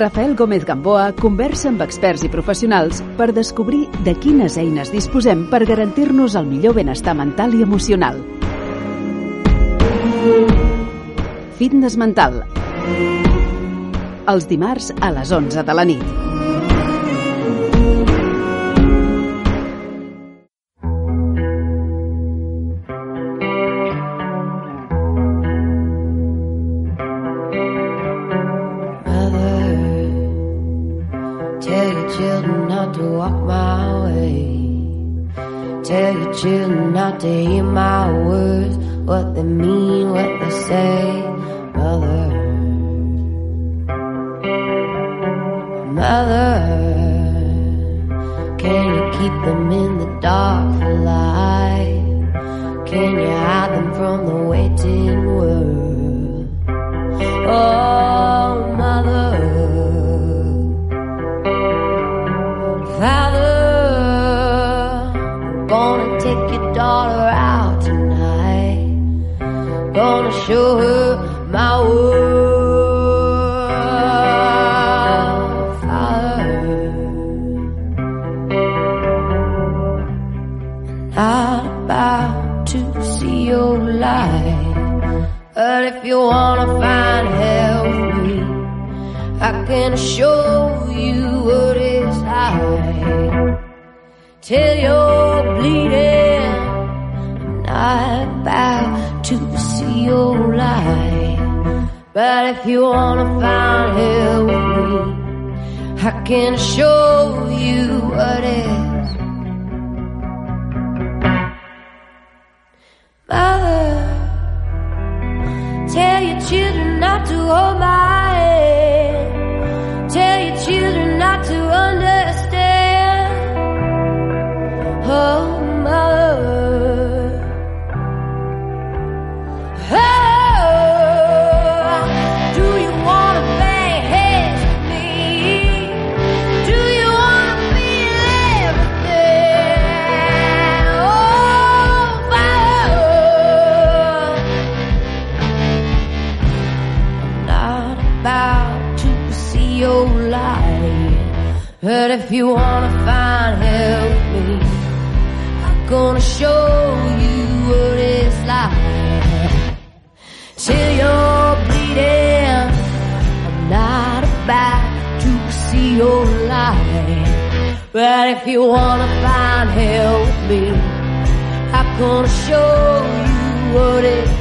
Rafael Gómez Gamboa conversa amb experts i professionals per descobrir de quines eines disposem per garantir-nos el millor benestar mental i emocional. Fitness mental. Els dimarts a les 11 de la nit. Tell your children not to hear my words, what they mean, what they say, mother. Mother, can you keep them in the dark for life? Can you hide them from the waiting world? Oh, your daughter out tonight. Gonna show her my world. Not about to see your light, but if you wanna find help, I can show But if you wanna find hell with me, I can show you what it's. You wanna find with me, I'm gonna show you what it's like. Till you're bleeding, I'm not about to see your light. But if you wanna find with me, I'm gonna show you what it's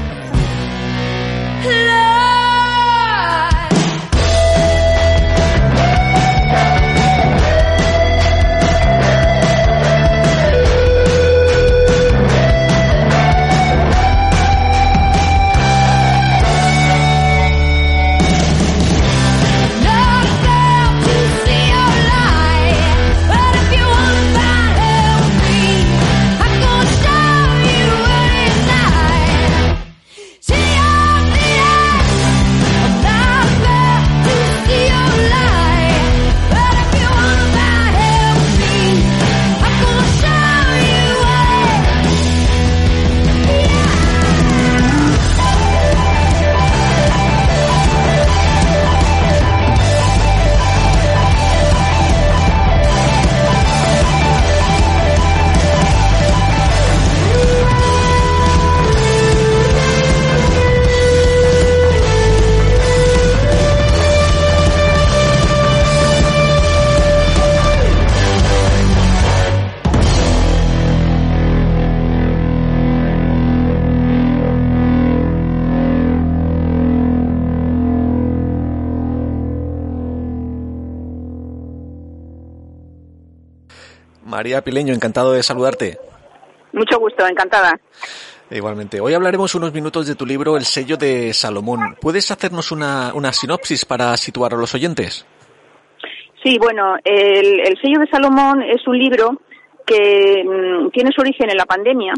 María Pileño, encantado de saludarte. Mucho gusto, encantada. Igualmente. Hoy hablaremos unos minutos de tu libro El sello de Salomón. ¿Puedes hacernos una, una sinopsis para situar a los oyentes? Sí, bueno, el, el sello de Salomón es un libro que mm, tiene su origen en la pandemia,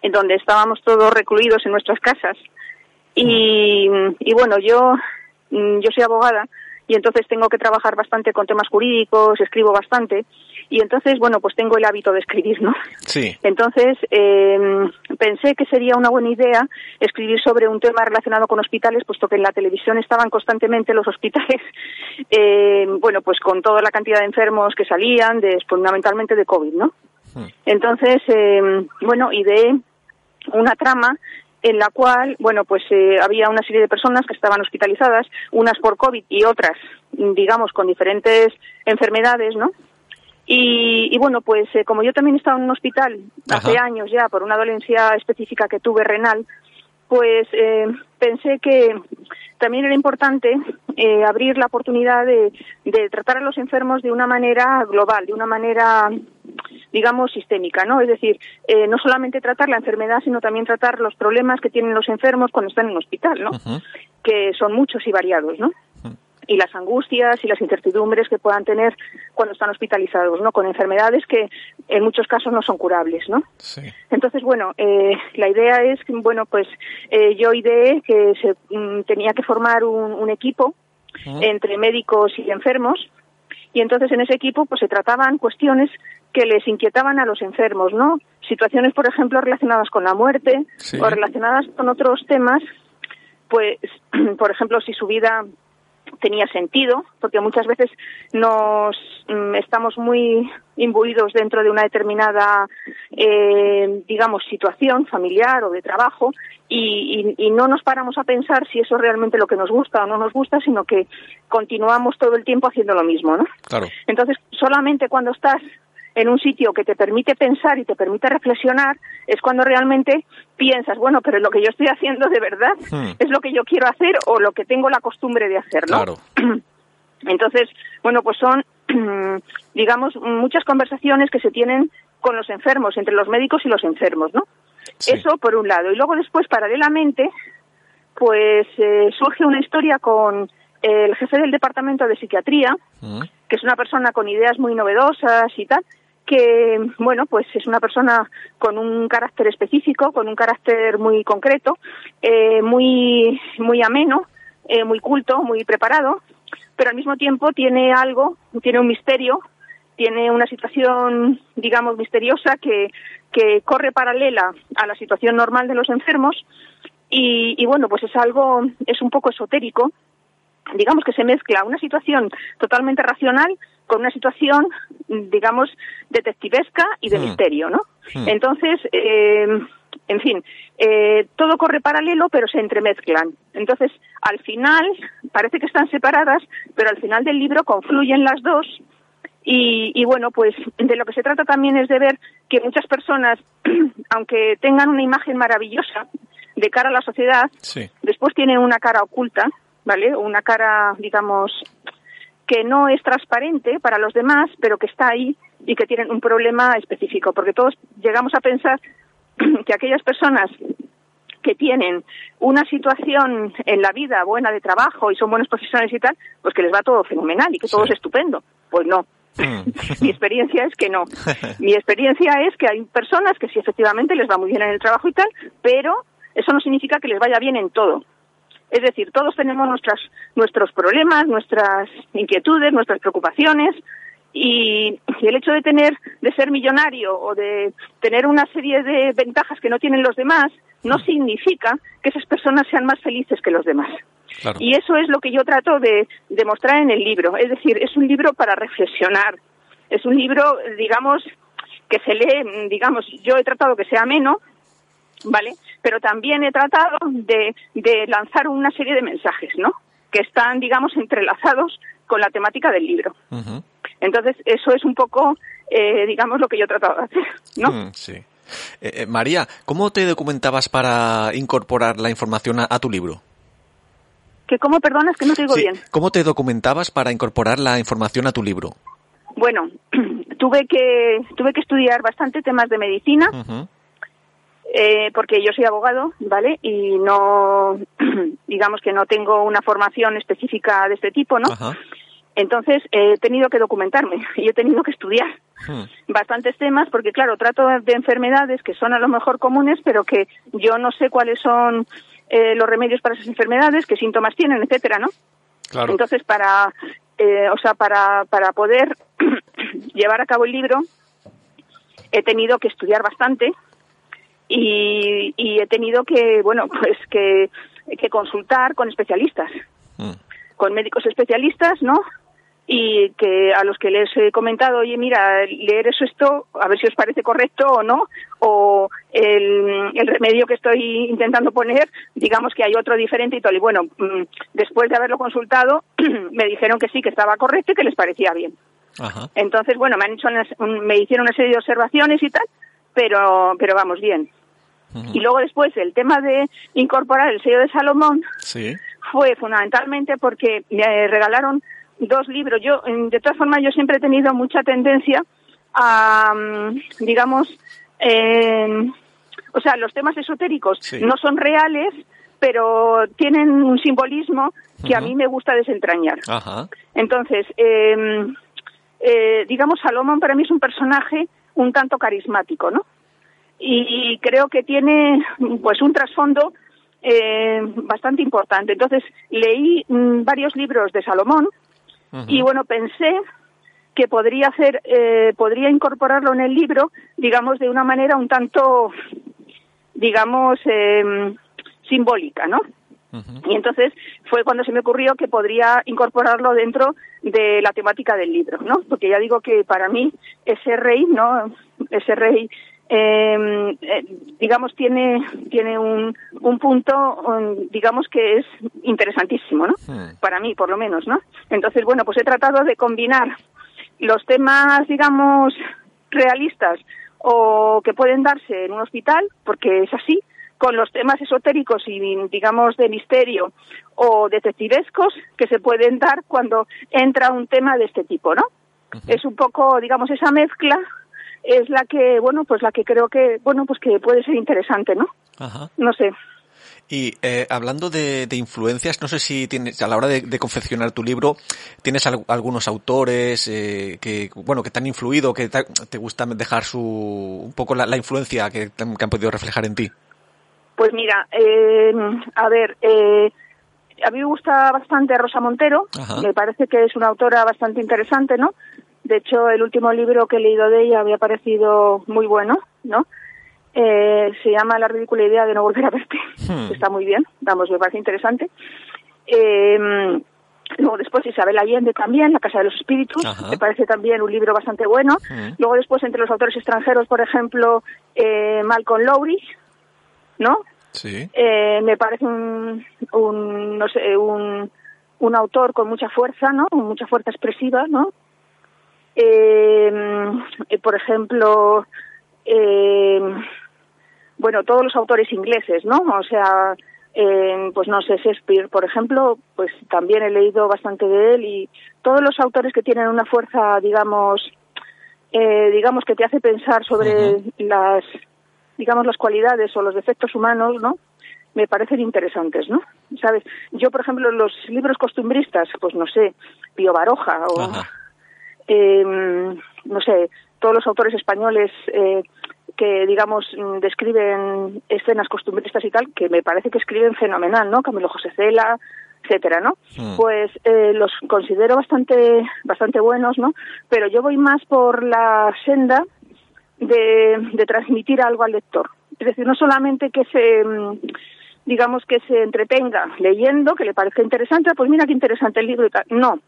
en donde estábamos todos recluidos en nuestras casas. Y, y bueno, yo, mm, yo soy abogada y entonces tengo que trabajar bastante con temas jurídicos, escribo bastante y entonces, bueno, pues tengo el hábito de escribir, ¿no? Sí. Entonces, eh, pensé que sería una buena idea escribir sobre un tema relacionado con hospitales, puesto que en la televisión estaban constantemente los hospitales, eh, bueno, pues con toda la cantidad de enfermos que salían, de, fundamentalmente de COVID, ¿no? Entonces, eh, bueno, ideé una trama en la cual, bueno, pues eh, había una serie de personas que estaban hospitalizadas, unas por COVID y otras, digamos, con diferentes enfermedades, ¿no? Y, y bueno, pues eh, como yo también estaba en un hospital hace años ya por una dolencia específica que tuve renal, pues eh, pensé que también era importante eh, abrir la oportunidad de, de tratar a los enfermos de una manera global, de una manera, digamos, sistémica, ¿no? Es decir, eh, no solamente tratar la enfermedad, sino también tratar los problemas que tienen los enfermos cuando están en el hospital, ¿no? Que son muchos y variados, ¿no? Y las angustias y las incertidumbres que puedan tener cuando están hospitalizados, ¿no? Con enfermedades que en muchos casos no son curables, ¿no? Sí. Entonces, bueno, eh, la idea es bueno, pues eh, yo ideé que se mm, tenía que formar un, un equipo entre médicos y enfermos y entonces en ese equipo pues se trataban cuestiones que les inquietaban a los enfermos, ¿no? Situaciones, por ejemplo, relacionadas con la muerte Sí. o relacionadas con otros temas, pues, por ejemplo, si su vida tenía sentido, porque muchas veces nos mm, estamos muy imbuidos dentro de una determinada, eh, digamos, situación familiar o de trabajo y, y- y no nos paramos a pensar si eso es realmente lo que nos gusta o no nos gusta, sino que continuamos todo el tiempo haciendo lo mismo, ¿no? Claro. Entonces, solamente cuando estás en un sitio que te permite pensar y te permite reflexionar, es cuando realmente piensas, bueno, pero lo que yo estoy haciendo de verdad Hmm. es lo que yo quiero hacer o lo que tengo la costumbre de hacer, ¿no? Claro. Entonces, bueno, pues son, digamos, muchas conversaciones que se tienen con los enfermos, entre los médicos y los enfermos, ¿no? Sí. Eso por un lado. Y luego después, paralelamente, pues eh, surge una historia con el jefe del departamento de psiquiatría, Mm. que es una persona con ideas muy novedosas y tal, que, bueno, pues es una persona con un carácter específico, con un carácter muy concreto, eh, muy, muy ameno, eh, muy culto, muy preparado, pero al mismo tiempo tiene algo, tiene un misterio, tiene una situación, digamos, misteriosa que, que corre paralela a la situación normal de los enfermos y, y bueno, pues es algo, es un poco esotérico, digamos que se mezcla una situación totalmente racional con una situación, digamos, detectivesca y de Hmm. misterio, ¿no? Hmm. Entonces, eh, en fin, eh, todo corre paralelo, pero se entremezclan. Entonces, al final, parece que están separadas, pero al final del libro confluyen las dos. Y, y bueno, pues de lo que se trata también es de ver que muchas personas, aunque tengan una imagen maravillosa de cara a la sociedad, Sí. después tienen una cara oculta, ¿vale? Una cara, digamos, que no es transparente para los demás, pero que está ahí y que tienen un problema específico, porque todos llegamos a pensar que aquellas personas que tienen una situación en la vida buena de trabajo y son buenos profesionales y tal, pues que les va todo fenomenal y que todo es estupendo. Pues no. Mm. Mi experiencia es que no. Mi experiencia es que hay personas que sí efectivamente les va muy bien en el trabajo y tal, pero eso no significa que les vaya bien en todo. Es decir, todos tenemos nuestras, nuestros problemas, nuestras inquietudes, nuestras preocupaciones y, y el hecho de tener, de ser millonario o de tener una serie de ventajas que no tienen los demás no significa que esas personas sean más felices que los demás. Claro. Y eso es lo que yo trato de demostrar en el libro. Es decir, es un libro para reflexionar. Es un libro, digamos, que se lee, mm, digamos, yo he tratado que sea ameno, ¿vale? Pero también he tratado de, de lanzar una serie de mensajes, ¿no? Que están, digamos, entrelazados con la temática del libro. Ujú. Entonces, eso es un poco, eh, digamos, lo que yo he tratado de hacer, ¿no? Mm, sí. Eh, eh, María, ¿cómo te documentabas para incorporar la información a, a tu libro? Que cómo, perdonas, que no te digo Sí, bien. ¿Cómo te documentabas para incorporar la información a tu libro? Bueno, tuve que tuve que estudiar bastante temas de medicina. Eh, porque yo soy abogado, ¿vale? Y no, digamos que no tengo una formación específica de este tipo, ¿no? Ajá. Entonces he tenido que documentarme y he tenido que estudiar Hmm. bastantes temas porque claro trato de enfermedades que son a lo mejor comunes pero que yo no sé cuáles son eh, los remedios para esas enfermedades qué síntomas tienen etcétera no Claro. entonces para eh, o sea para para poder llevar a cabo el libro he tenido que estudiar bastante y, y he tenido que bueno pues que que consultar con especialistas Hmm. con médicos especialistas, ¿no? Y que a los que les he comentado, oye, mira, leer eso esto, a ver si os parece correcto o no, o el, el remedio que estoy intentando poner, digamos que hay otro diferente y tal. Y bueno, mm, después de haberlo consultado, me dijeron que sí, que estaba correcto y que les parecía bien. Ajá. Entonces, bueno, me han hecho unas- un- me hicieron una serie de observaciones y tal, pero, pero vamos bien. Y luego después el tema de incorporar el sello de Salomón, Sí. fue fundamentalmente porque me regalaron dos libros. Yo, de todas formas, yo siempre he tenido mucha tendencia a, mm, digamos, eh, o sea, los temas esotéricos Sí. no son reales, pero tienen un simbolismo que a mí me gusta desentrañar. Ajá. Entonces, eh, eh, digamos, Salomón para mí es un personaje un tanto carismático, ¿no? Y, creo que tiene, pues, un trasfondo eh, bastante importante. Entonces, leí mm, varios libros de Salomón y, bueno, pensé que podría hacer, eh, podría incorporarlo en el libro, digamos, de una manera un tanto, digamos, eh, simbólica, ¿no? Y entonces fue cuando se me ocurrió que podría incorporarlo dentro de la temática del libro, ¿no? Porque ya digo que para mí ese rey, ¿no? Ese rey, eh, eh, digamos, tiene, tiene un, un punto, um, digamos, que es interesantísimo, ¿no? Para mí, por lo menos, ¿no? Entonces, bueno, pues he tratado de combinar los temas, digamos, realistas o que pueden darse en un hospital, porque es así, con los temas esotéricos y, digamos, de misterio o detectivescos que se pueden dar cuando entra un tema de este tipo, ¿no? Es un poco, digamos, esa mezcla es la que, bueno, pues la que creo que, bueno, pues que puede ser interesante, ¿no? Ajá. No sé. Y eh, hablando de, de influencias, no sé si tienes, a la hora de, de confeccionar tu libro, tienes al- algunos autores eh, que, bueno, que te han influido, que te, te gusta dejar su, un poco la, la influencia que han podido reflejar en ti. Pues mira, eh, a ver, eh, a mí me gusta bastante Rosa Montero, Ajá. me parece que es una autora bastante interesante, ¿no? De hecho, el último libro que he leído de ella había parecido muy bueno, ¿no? Eh, se llama La ridícula idea de no volver a verte. Hmm. Está muy bien, vamos, me parece interesante. Eh, luego después Isabel Allende también, La Casa de los Espíritus, Ajá. me parece también un libro bastante bueno. Hmm. Luego después entre los autores extranjeros, por ejemplo, eh, Malcolm Lowry, ¿no? Sí. Eh, me parece un, un, no sé, un, un autor con mucha fuerza, ¿no? Con mucha fuerza expresiva, ¿no? Eh, eh, por ejemplo, eh, bueno, todos los autores ingleses, ¿no? O sea, pues no sé, Shakespeare, por ejemplo, pues también he leído bastante de él y todos los autores que tienen una fuerza, digamos, eh, digamos que te hace pensar sobre las, digamos, las cualidades o los defectos humanos, ¿no? Me parecen interesantes, ¿no? ¿Sabes? Yo, por ejemplo, los libros costumbristas, pues no sé, Pío Baroja o eh, no sé, todos los autores españoles eh, que, digamos, describen escenas costumbristas y tal, que me parece que escriben fenomenal, ¿no? Camilo José Cela, etcétera, ¿no? Mm. Pues eh, los considero bastante, bastante buenos, ¿no? Pero yo voy más por la senda de, de transmitir algo al lector. Es decir, no solamente que se, mm, digamos, que se entretenga leyendo, que le parezca interesante, pues mira qué interesante el libro y tal. No.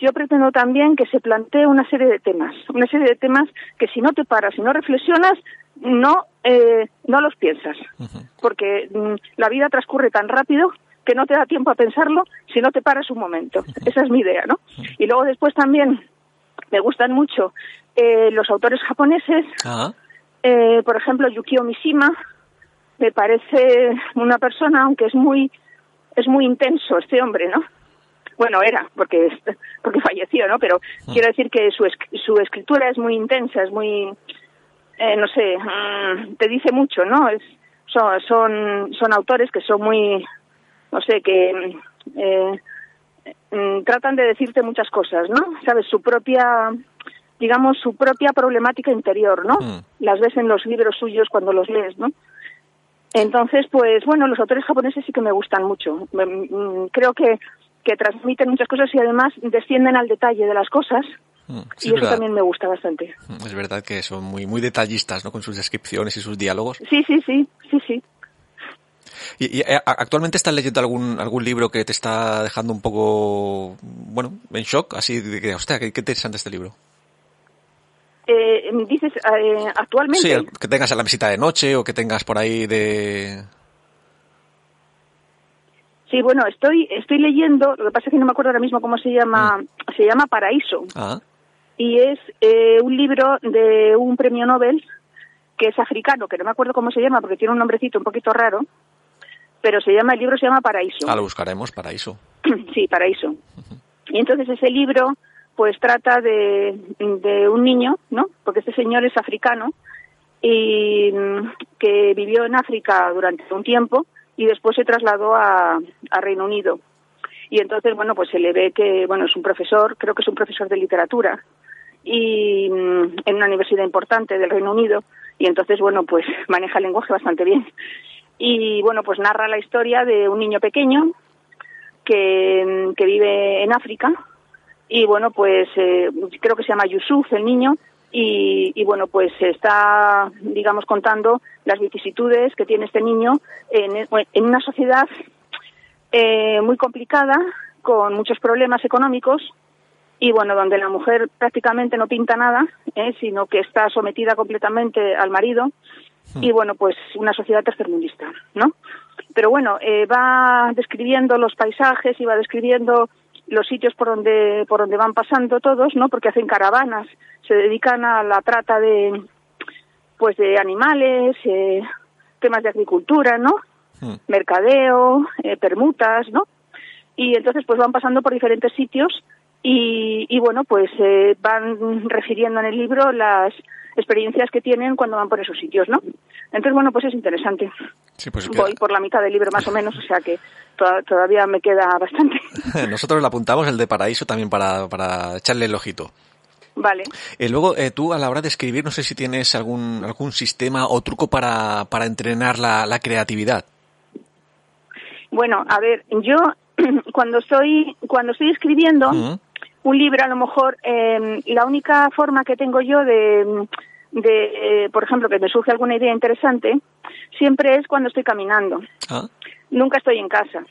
Yo pretendo también que se plantee una serie de temas, una serie de temas que si no te paras, si no reflexionas, no, eh, no los piensas. Porque mm, la vida transcurre tan rápido que no te da tiempo a pensarlo si no te paras un momento. Esa es mi idea, ¿no? Y luego después también me gustan mucho eh, los autores japoneses, Ajá. eh, por ejemplo, Yukio Mishima, me parece una persona, aunque es muy, es muy intenso este hombre, ¿no? Bueno, era, porque, porque falleció, ¿no? Pero quiero decir que su, su escritura es muy intensa, es muy, eh, no sé, mm, te dice mucho, ¿no? Es, son, son, son autores que son muy, no sé, que eh, mm, tratan de decirte muchas cosas, ¿no? Sabes, su propia, digamos, su propia problemática interior, ¿no? Mm. Las ves en los libros suyos cuando los lees, ¿no? Entonces, pues bueno, los autores japoneses sí que me gustan mucho. Me- mm, Creo que, que transmiten muchas cosas y además descienden al detalle de las cosas Mm, sí, y eso es, también me gusta bastante. Mm, es verdad que son muy, muy detallistas, ¿no? Con sus descripciones y sus diálogos. Sí, sí, sí, sí, sí. ¿Y, y, eh, actualmente estás leyendo algún, algún libro que te está dejando un poco, bueno, en shock? Así de que, hostia, qué, qué interesante este libro. Eh, dices, eh, actualmente. Sí, que tengas en la visita de noche o que tengas por ahí de... Sí, bueno, estoy estoy leyendo, lo que pasa es que no me acuerdo ahora mismo cómo se llama, se llama Paraíso Ah, y es eh, un libro de un premio Nobel que es africano, que no me acuerdo cómo se llama porque tiene un nombrecito un poquito raro, pero se llama el libro se llama Paraíso. ah, lo buscaremos, Paraíso. sí, Paraíso. Y entonces ese libro pues trata de, un niño, ¿no? Porque este señor es africano y mm, que vivió en África durante un tiempo y después se trasladó a, Reino Unido. Y entonces, bueno, pues se le ve que, bueno, es un profesor, creo que es un profesor de literatura y mm, en una universidad importante del Reino Unido y entonces, bueno, pues maneja el lenguaje bastante bien. Y bueno, pues narra la historia de un niño pequeño que, que vive en África y bueno pues eh, creo que se llama Yusuf el niño y, y bueno pues está digamos contando las vicisitudes que tiene este niño en, en una sociedad eh, muy complicada con muchos problemas económicos y bueno donde la mujer prácticamente no pinta nada eh, sino que está sometida completamente al marido y bueno pues una sociedad tercermundista no pero bueno eh, va describiendo los paisajes y va describiendo los sitios por donde por donde van pasando todos no porque hacen caravanas se dedican a la trata de pues de animales eh, temas de agricultura no Mm. mercadeo eh, permutas no y entonces pues van pasando por diferentes sitios y, y bueno pues eh, van refiriendo en el libro las experiencias que tienen cuando van por esos sitios no entonces bueno pues es interesante Sí, pues voy por la mitad del libro más o menos o sea que to- todavía me queda bastante nosotros le apuntamos el de Paraíso también para, para echarle el ojito. vale Eh, luego, eh, tú a la hora de escribir, no sé si tienes algún, algún sistema o truco para, para entrenar la, la creatividad. Bueno, a ver, yo cuando estoy cuando estoy escribiendo. Un libro, a lo mejor eh, la única forma que tengo yo de, de eh, por ejemplo, que me surge alguna idea interesante, siempre es cuando estoy caminando. Ah, Nunca estoy en casa.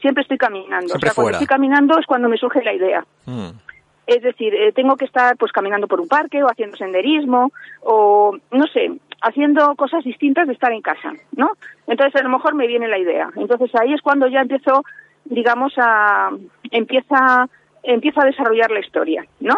Siempre estoy caminando. Siempre o sea, cuando fuera. estoy caminando es cuando me surge la idea. mm. Es decir, eh, tengo que estar pues caminando por un parque o haciendo senderismo o no sé, haciendo cosas distintas de estar en casa, ¿no? Entonces a lo mejor me viene la idea. Entonces ahí es cuando ya empiezo, digamos, a empieza empieza a desarrollar la historia, ¿no?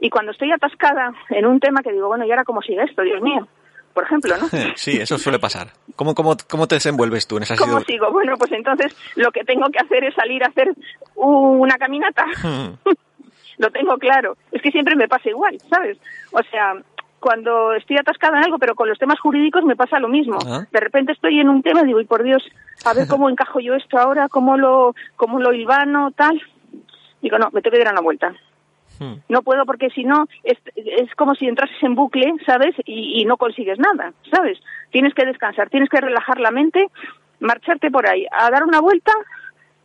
Y cuando estoy atascada en un tema que digo, bueno, ¿y ahora cómo sigue esto? Dios mío. Por ejemplo, ¿no? Sí, eso suele pasar. ¿Cómo, cómo, cómo te desenvuelves tú en esas ¿Cómo situ- sigo? Bueno, pues entonces lo que tengo que hacer es salir a hacer una caminata. Mm. lo tengo claro. Es que siempre me pasa igual, ¿sabes? O sea, cuando estoy atascada en algo, pero con los temas jurídicos me pasa lo mismo. Ah. De repente estoy en un tema y digo, y por Dios, a ver cómo encajo yo esto ahora, cómo lo, cómo lo hilvano, tal. Digo, no, me tengo que dar una vuelta. Mm. No puedo porque si no es, es como si entrases en bucle, ¿sabes? Y, y no consigues nada, ¿sabes? Tienes que descansar, tienes que relajar la mente, marcharte por ahí, a dar una vuelta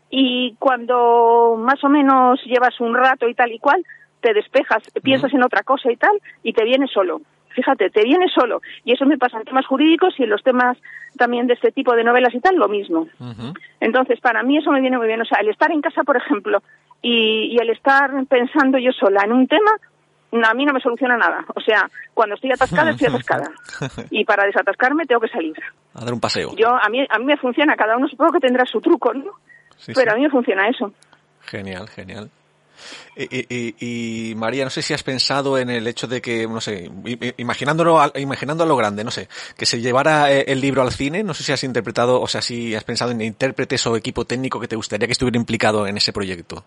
y cuando más o menos llevas un rato y tal y cual, te despejas, piensas en otra cosa y tal y te viene solo. Fíjate, te viene solo. Y eso me pasa en temas jurídicos y en los temas también de este tipo de novelas y tal, lo mismo. Entonces, para mí eso me viene muy bien. O sea, el estar en casa, por ejemplo, y, y el estar pensando yo sola en un tema, a mí no me soluciona nada. O sea, cuando estoy atascada, estoy atascada. Y para desatascarme tengo que salir. A dar un paseo. Yo, a mí, a mí me funciona, cada uno supongo que tendrá su truco, ¿no? Sí, Pero sí. a mí me funciona eso. Genial, genial. Y, y- y- y, María, no sé si has pensado en el hecho de que, no sé, imaginándolo, a- imaginando a lo grande, no sé, que se llevara eh, el libro al cine, no sé si has interpretado, o sea, si has pensado en intérpretes o equipo técnico que te gustaría que estuviera implicado en ese proyecto.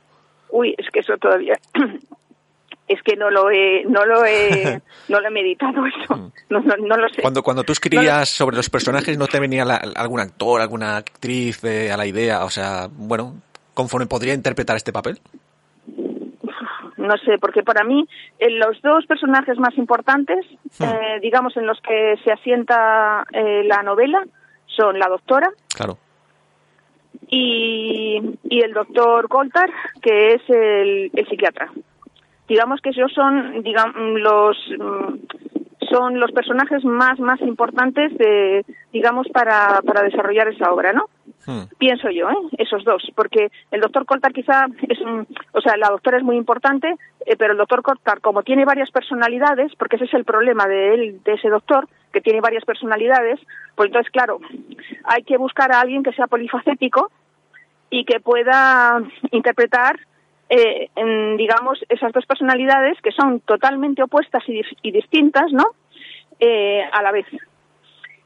Uy, es que eso todavía. es que no lo he, no lo he, no lo he meditado eso. Mm. No, no, no lo sé. Cuando, cuando tú escribías sobre los personajes, ¿no te venía la- algún actor, alguna actriz a la idea? O sea, bueno, conforme podría interpretar este papel. no sé, porque para mí los dos personajes más importantes, Hmm. eh, digamos, en los que se asienta eh, la novela, son la doctora Claro. Y, y el doctor Coltar, que es el, el psiquiatra. Digamos que ellos son, digamos, los mm, son los personajes más más importantes de, digamos, para, para desarrollar esa obra, ¿no? Hmm. pienso yo, ¿eh? esos dos, porque el doctor Coltar quizá es un, o sea, la doctora es muy importante, eh, pero el doctor Coltar, como tiene varias personalidades, porque ese es el problema de él, de ese doctor, que tiene varias personalidades, pues entonces, claro, hay que buscar a alguien que sea polifacético y que pueda interpretar, eh, en, digamos, esas dos personalidades que son totalmente opuestas y, dis- y distintas, ¿no? Eh, a la vez.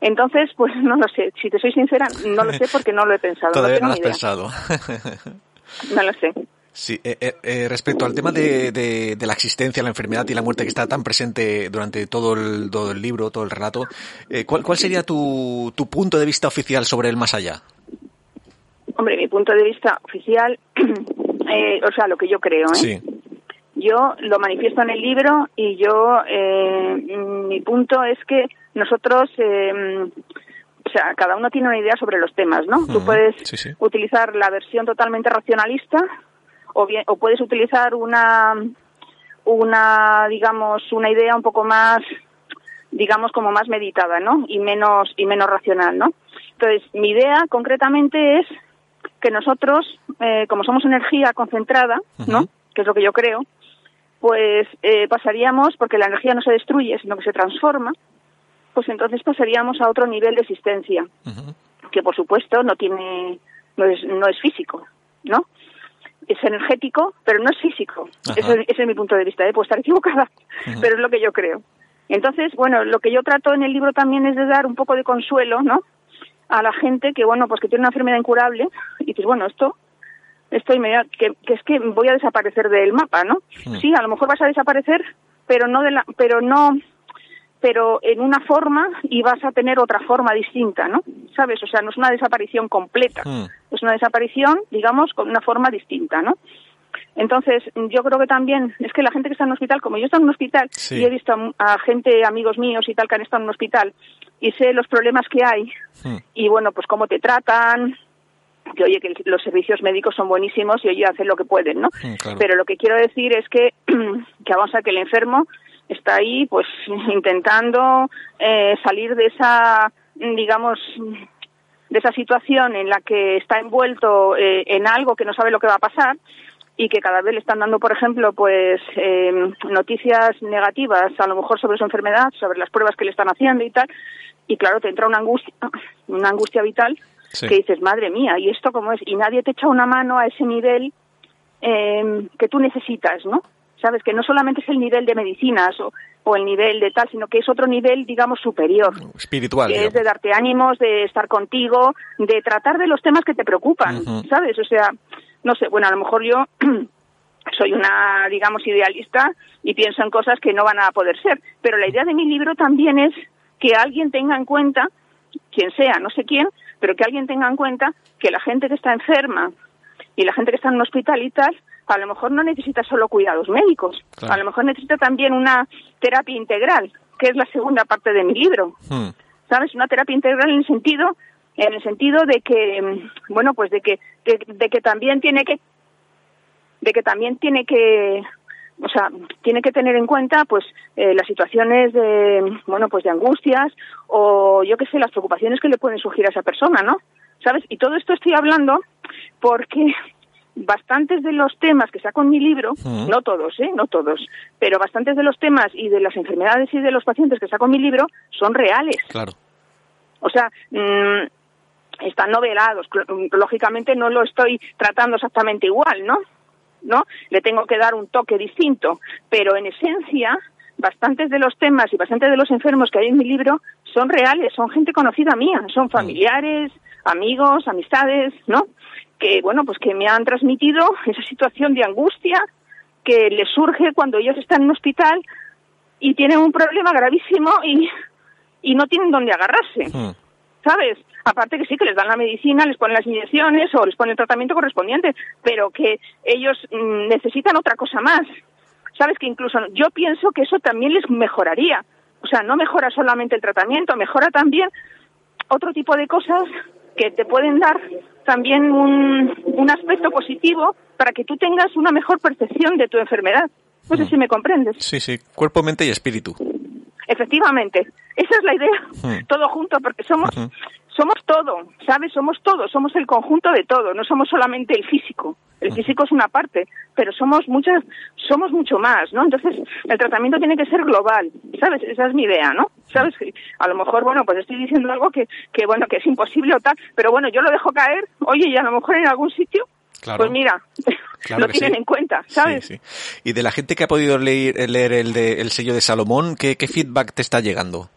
Entonces, pues no lo sé. Si te soy sincera, no lo sé porque no lo he pensado. Todavía no lo has idea. pensado. No lo sé. Sí, eh, eh, eh, respecto al tema de, de- de la existencia, la enfermedad y la muerte que está tan presente durante todo el, todo el libro, todo el relato, eh, ¿cuál, ¿cuál sería tu, tu punto de vista oficial sobre el más allá? Hombre, mi punto de vista oficial, eh, o sea, lo que yo creo, ¿eh? Sí. Yo lo manifiesto en el libro y yo, eh, mi punto es que nosotros, eh, o sea, cada uno tiene una idea sobre los temas, ¿no? Tú Ujú, puedes sí, sí. utilizar la versión totalmente racionalista o bien, o puedes utilizar una, una, digamos, una idea un poco más, digamos, como más meditada, ¿no? Y menos, y menos racional, ¿no? Entonces, mi idea concretamente es que nosotros, eh, como somos energía concentrada, ¿no? Que es lo que yo creo, pues eh, pasaríamos, porque la energía no se destruye, sino que se transforma, pues entonces pasaríamos a otro nivel de existencia, que por supuesto no tiene, no es, no es físico, ¿no? Es energético, pero no es físico. Ese, ese es mi punto de vista, ¿eh? puedo estar equivocada, pero es lo que yo creo. Entonces, bueno, lo que yo trato en el libro también es de dar un poco de consuelo, ¿no? A la gente que, bueno, pues que tiene una enfermedad incurable y dices, bueno, esto, esto inmediat- que, que es que voy a desaparecer del mapa, ¿no? Mm. Sí, a lo mejor vas a desaparecer, pero no de la, pero no, pero en una forma y vas a tener otra forma distinta, ¿no? ¿Sabes? O sea, no es una desaparición completa, Mm. es una desaparición, digamos, con una forma distinta, ¿no? Entonces, yo creo que también es que la gente que está en un hospital, como yo estoy en un hospital Sí. y he visto a, a gente, amigos míos y tal, que han estado en un hospital y sé los problemas que hay Mm. y bueno, pues cómo te tratan, que oye, que los servicios médicos son buenísimos y oye, hacen lo que pueden, ¿no? Mm, claro. Pero lo que quiero decir es que, que vamos a que el enfermo está ahí, pues, intentando eh, salir de esa, digamos, de esa situación en la que está envuelto eh, en algo que no sabe lo que va a pasar y que cada vez le están dando, por ejemplo, pues eh, noticias negativas, a lo mejor sobre su enfermedad, sobre las pruebas que le están haciendo y tal, y claro, te entra una angustia, una angustia vital Sí. que dices, madre mía, ¿y esto cómo es? Y nadie te echa una mano a ese nivel eh, que tú necesitas, ¿no? Sabes que no solamente es el nivel de medicinas o, o el nivel de tal, sino que es otro nivel, digamos, superior Espiritual. que es de darte ánimos, de estar contigo, de tratar de los temas que te preocupan. ¿sabes? O sea, no sé, bueno, a lo mejor yo soy una, digamos, idealista y pienso en cosas que no van a poder ser, pero la idea de mi libro también es que alguien tenga en cuenta, quien sea, no sé quién, pero que alguien tenga en cuenta que la gente que está enferma y la gente que está en un hospital y tal, a lo mejor no necesita solo cuidados médicos, Claro. a lo mejor necesita también una terapia integral, que es la segunda parte de mi libro. Mm. ¿sabes? Una terapia integral en el sentido, en el sentido de que, mm, bueno, pues de que, de, de que también tiene que, de que también tiene que, o sea, tiene que tener en cuenta, pues, eh, las situaciones de, bueno, pues de angustias o yo qué sé, las preocupaciones que le pueden surgir a esa persona, ¿no? ¿Sabes? Y todo esto estoy hablando porque bastantes de los temas que saco en mi libro, no todos, ¿eh? No todos, pero bastantes de los temas y de las enfermedades y de los pacientes que saco en mi libro son reales. Claro. O sea, mm, están novelados. Cl- Lógicamente no lo estoy tratando exactamente igual, ¿no? ¿No? Le tengo que dar un toque distinto, pero en esencia bastantes de los temas y bastantes de los enfermos que hay en mi libro son reales, son gente conocida mía, son familiares, amigos, amistades, ¿no? Que bueno, pues que me han transmitido esa situación de angustia que les surge cuando ellos están en un hospital y tienen un problema gravísimo y, y no tienen dónde agarrarse. Mm. ¿Sabes? Aparte que sí, que les dan la medicina, les ponen las inyecciones o les ponen el tratamiento correspondiente, pero que ellos mm, necesitan otra cosa más. ¿Sabes? Que incluso yo pienso que eso también les mejoraría. O sea, no mejora solamente el tratamiento, mejora también otro tipo de cosas que te pueden dar también un, un aspecto positivo para que tú tengas una mejor percepción de tu enfermedad. No sé si me comprendes. Sí, sí, cuerpo, mente y espíritu. Efectivamente, esa es la idea, Hmm. todo junto, porque somos Ujú. somos todo, ¿sabes? Somos todo, somos el conjunto de todo, no somos solamente el físico. El físico es una parte, pero somos muchas, somos mucho más, ¿no? Entonces, el tratamiento tiene que ser global, ¿sabes? Esa es mi idea, ¿no? ¿Sabes? A lo mejor, bueno, pues estoy diciendo algo que, que bueno, que es imposible o tal, pero bueno, yo lo dejo caer, oye, y a lo mejor en algún sitio, Claro. pues mira, Claro lo tienen sí. en cuenta, ¿sabes? Sí, sí. Y de la gente que ha podido leer, leer el, de, el sello de Salomón, ¿qué, ¿qué feedback te está llegando?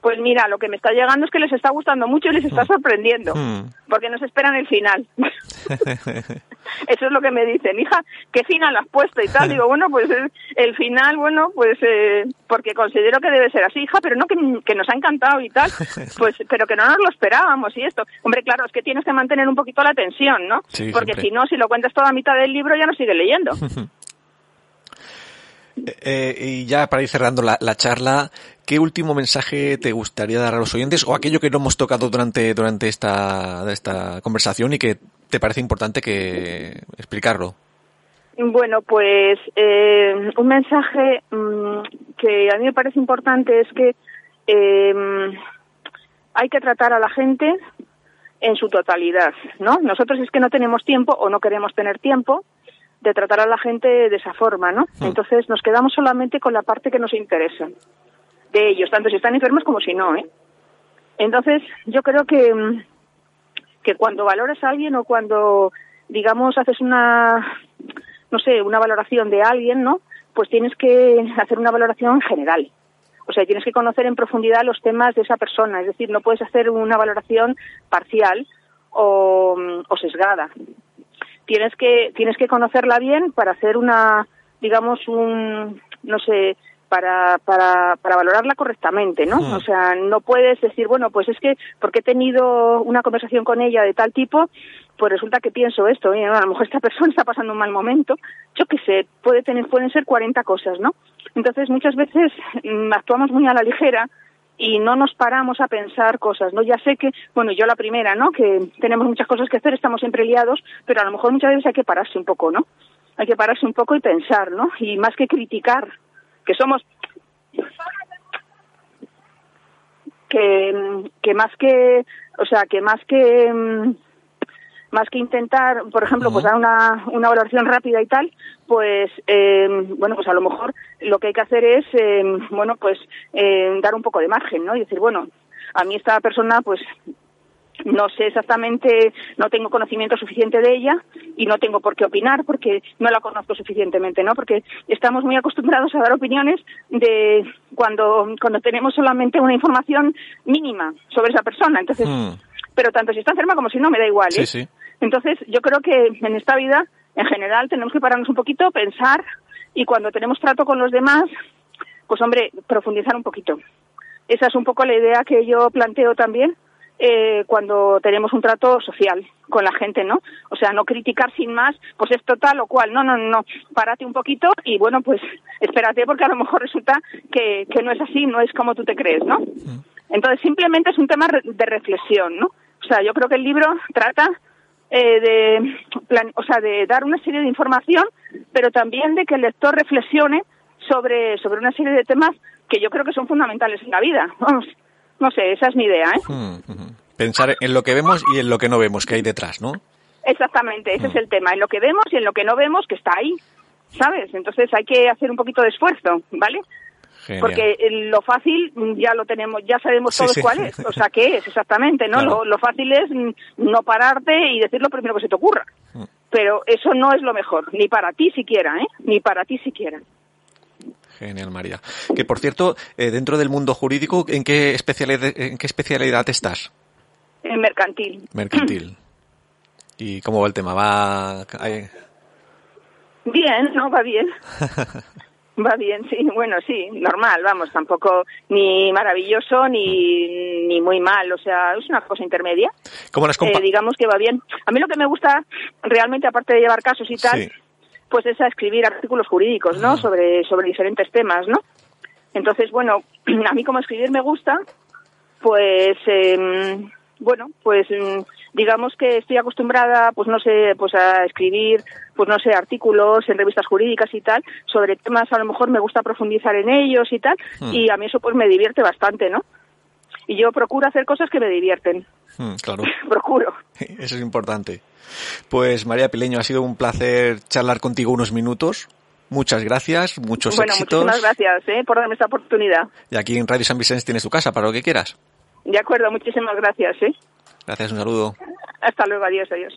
Pues mira, lo que me está llegando es que les está gustando mucho y les está sorprendiendo, Hmm. porque nos esperan el final. Eso es lo que me dicen, hija, ¿qué final has puesto y tal? Digo, bueno, pues el final, bueno, pues eh, porque considero que debe ser así, hija, pero no que, que nos ha encantado y tal, pues pero que no nos lo esperábamos y esto. Hombre, claro, es que tienes que mantener un poquito la tensión, ¿no? Sí, porque siempre. si no, si lo cuentas toda a mitad del libro ya no sigue leyendo. Eh, y ya para ir cerrando la, la charla, ¿qué último mensaje te gustaría dar a los oyentes o aquello que no hemos tocado durante, durante esta, esta conversación y que te parece importante que explicarlo? Bueno, pues eh, un mensaje mm, que a mí me parece importante es que eh, hay que tratar a la gente en su totalidad, ¿no? Nosotros es que no tenemos tiempo o no queremos tener tiempo de tratar a la gente de esa forma, ¿no? Hmm. Entonces nos quedamos solamente con la parte que nos interesa de ellos, tanto si están enfermos como si no, ¿eh? Entonces yo creo que mm, que cuando valoras a alguien o cuando digamos haces una no sé, una valoración de alguien, ¿no? Pues tienes que hacer una valoración general. O sea, tienes que conocer en profundidad los temas de esa persona. Es decir, no puedes hacer una valoración parcial o, o sesgada. Tienes que, tienes que conocerla bien para hacer una, digamos, un, no sé, para, para, para valorarla correctamente, ¿no? Hmm. O sea, no puedes decir, bueno, pues es que porque he tenido una conversación con ella de tal tipo, pues resulta que pienso esto, ¿eh? a lo mejor esta persona está pasando un mal momento, yo qué sé, puede tener, pueden ser 40 cosas, ¿no? Entonces muchas veces mm, actuamos muy a la ligera y no nos paramos a pensar cosas, ¿no? Ya sé que, bueno, yo la primera, ¿no? Que tenemos muchas cosas que hacer, estamos siempre liados, pero a lo mejor muchas veces hay que pararse un poco, ¿no? Hay que pararse un poco y pensar, ¿no? Y más que criticar, que somos que, que más que, o sea, que más que mm, más que intentar, por ejemplo, pues dar una, una valoración rápida y tal, pues, eh, bueno, pues a lo mejor lo que hay que hacer es, eh, bueno, pues eh, dar un poco de margen, ¿no? Y decir, bueno, a mí esta persona, pues, no sé exactamente, no tengo conocimiento suficiente de ella y no tengo por qué opinar porque no la conozco suficientemente, ¿no? Porque estamos muy acostumbrados a dar opiniones de cuando, cuando tenemos solamente una información mínima sobre esa persona. Entonces, Hmm. pero tanto si está enferma como si no, me da igual. ¿eh? Sí, sí. Entonces, yo creo que en esta vida, en general, tenemos que pararnos un poquito, pensar y cuando tenemos trato con los demás, pues hombre, profundizar un poquito. Esa es un poco la idea que yo planteo también eh, cuando tenemos un trato social con la gente, ¿no? O sea, no criticar sin más, pues es total o cual. No, no, no. Párate un poquito y bueno, pues espérate porque a lo mejor resulta que, que no es así, no es como tú te crees, ¿no? Entonces, simplemente es un tema de reflexión, ¿no? O sea, yo creo que el libro trata eh, de, plan- o sea, de dar una serie de información, pero también de que el lector reflexione sobre, sobre una serie de temas que yo creo que son fundamentales en la vida. Vamos, no sé, esa es mi idea, ¿eh? Hmm, hmm. Pensar en lo que vemos y en lo que no vemos que hay detrás, ¿no? Exactamente, ese es el tema, en lo que vemos y en lo que no vemos que está ahí, ¿sabes? Entonces hay que hacer un poquito de esfuerzo, ¿vale? Genial. Porque eh, lo fácil mm, ya lo tenemos, ya sabemos Sí, todos sí. cuál es, o sea, qué es exactamente, ¿no? Claro. Lo, lo fácil es mm, no pararte y decir lo primero que se te ocurra. Mm. Pero eso no es lo mejor, ni para ti siquiera, ¿eh? Ni para ti siquiera. Genial, María. Que por cierto, eh, dentro del mundo jurídico, ¿en qué especialidad, en qué especialidad estás? En mercantil. Mercantil. ¿Y cómo va el tema? ¿Va...? hay- Bien, no, va bien. Va bien, sí, bueno, sí, normal, vamos, tampoco ni maravilloso ni, ni muy mal, o sea, es una cosa intermedia. ¿Cómo las Eh, digamos que va bien. A mí lo que me gusta realmente, aparte de llevar casos y tal, Sí. pues es a escribir artículos jurídicos, ¿no? Sobre, sobre diferentes temas, ¿no? Entonces, bueno, a mí como escribir me gusta, pues, eh, bueno, pues mm, digamos que estoy acostumbrada, pues no sé, pues a escribir, pues no sé, artículos en revistas jurídicas y tal, sobre temas a lo mejor me gusta profundizar en ellos y tal, Hmm. y a mí eso pues me divierte bastante, ¿no? Y yo procuro hacer cosas que me divierten, Mm, claro, procuro. eso es importante. Pues María Pileño, ha sido un placer charlar contigo unos minutos. Muchas gracias, muchos bueno, éxitos. muchísimas gracias ¿eh? por darme esta oportunidad. Y aquí en Radio San Vicente tienes tu casa para lo que quieras. De acuerdo, muchísimas gracias. ¿eh? Gracias, un saludo. Hasta luego, adiós, adiós.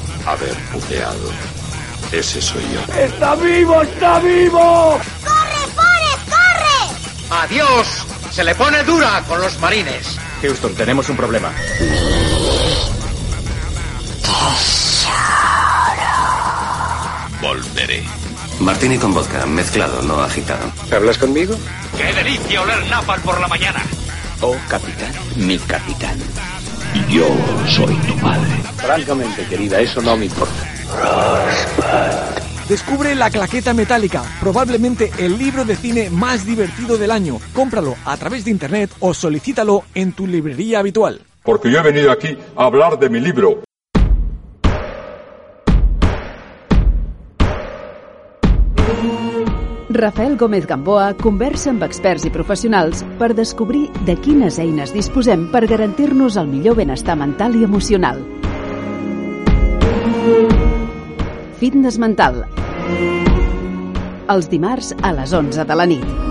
haber puteado. Ese soy yo. ¡Está vivo! ¡Está vivo! ¡Corre, Forrest, corre! ¡Adiós! Se le pone dura con los marines. Houston, tenemos un problema. Volveré. Martini con vodka, mezclado, no agitado. ¿Hablas conmigo? ¡Qué delicia oler napal por la mañana! Oh, capitán, mi capitán. Yo soy tu padre. Francamente, querida, eso no me importa. Descubre La Claqueta Metálica, probablemente el libro de cine más divertido del año. Cómpralo a través de internet o solicítalo en tu librería habitual. Porque yo he venido aquí a hablar de mi libro. Rafael Gómez Gamboa conversa amb experts i professionals per descobrir de quines eines disposem per garantir-nos el millor benestar mental i emocional. Fitness mental. Els dimarts a les 11 de la nit.